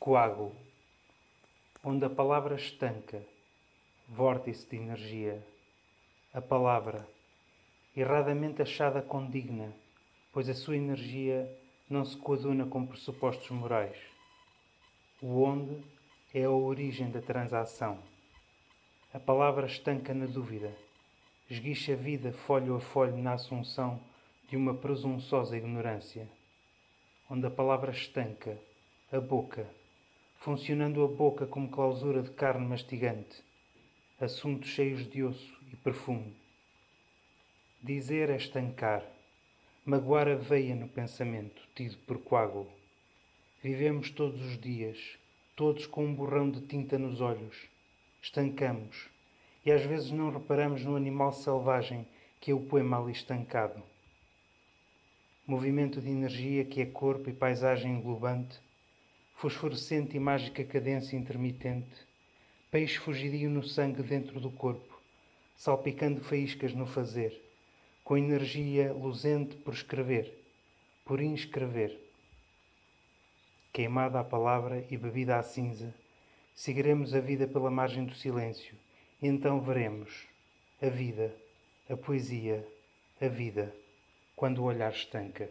Coágulo. Onde a palavra estanca, vórtice de energia. A palavra, erradamente achada condigna, pois a sua energia não se coaduna com pressupostos morais. O onde é a origem da transação. A palavra estanca na dúvida, esguicha a vida folho a folho na assunção de uma presunçosa ignorância. Onde a palavra estanca, a boca, funcionando a boca como clausura de carne mastigante, assuntos cheios de osso e perfume. Dizer é estancar, magoar a veia no pensamento, tido por coágulo. Vivemos todos os dias, todos com um borrão de tinta nos olhos. Estancamos, e às vezes não reparamos no animal selvagem que é o poema ali estancado. Movimento de energia que é corpo e paisagem englobante, fosforescente e mágica cadência intermitente, peixe fugidio no sangue dentro do corpo, salpicando faíscas no fazer, com energia luzente por escrever, por inscrever. Queimada a palavra e bebida a cinza, seguiremos a vida pela margem do silêncio, e então veremos a vida, a poesia, a vida, quando o olhar estanca.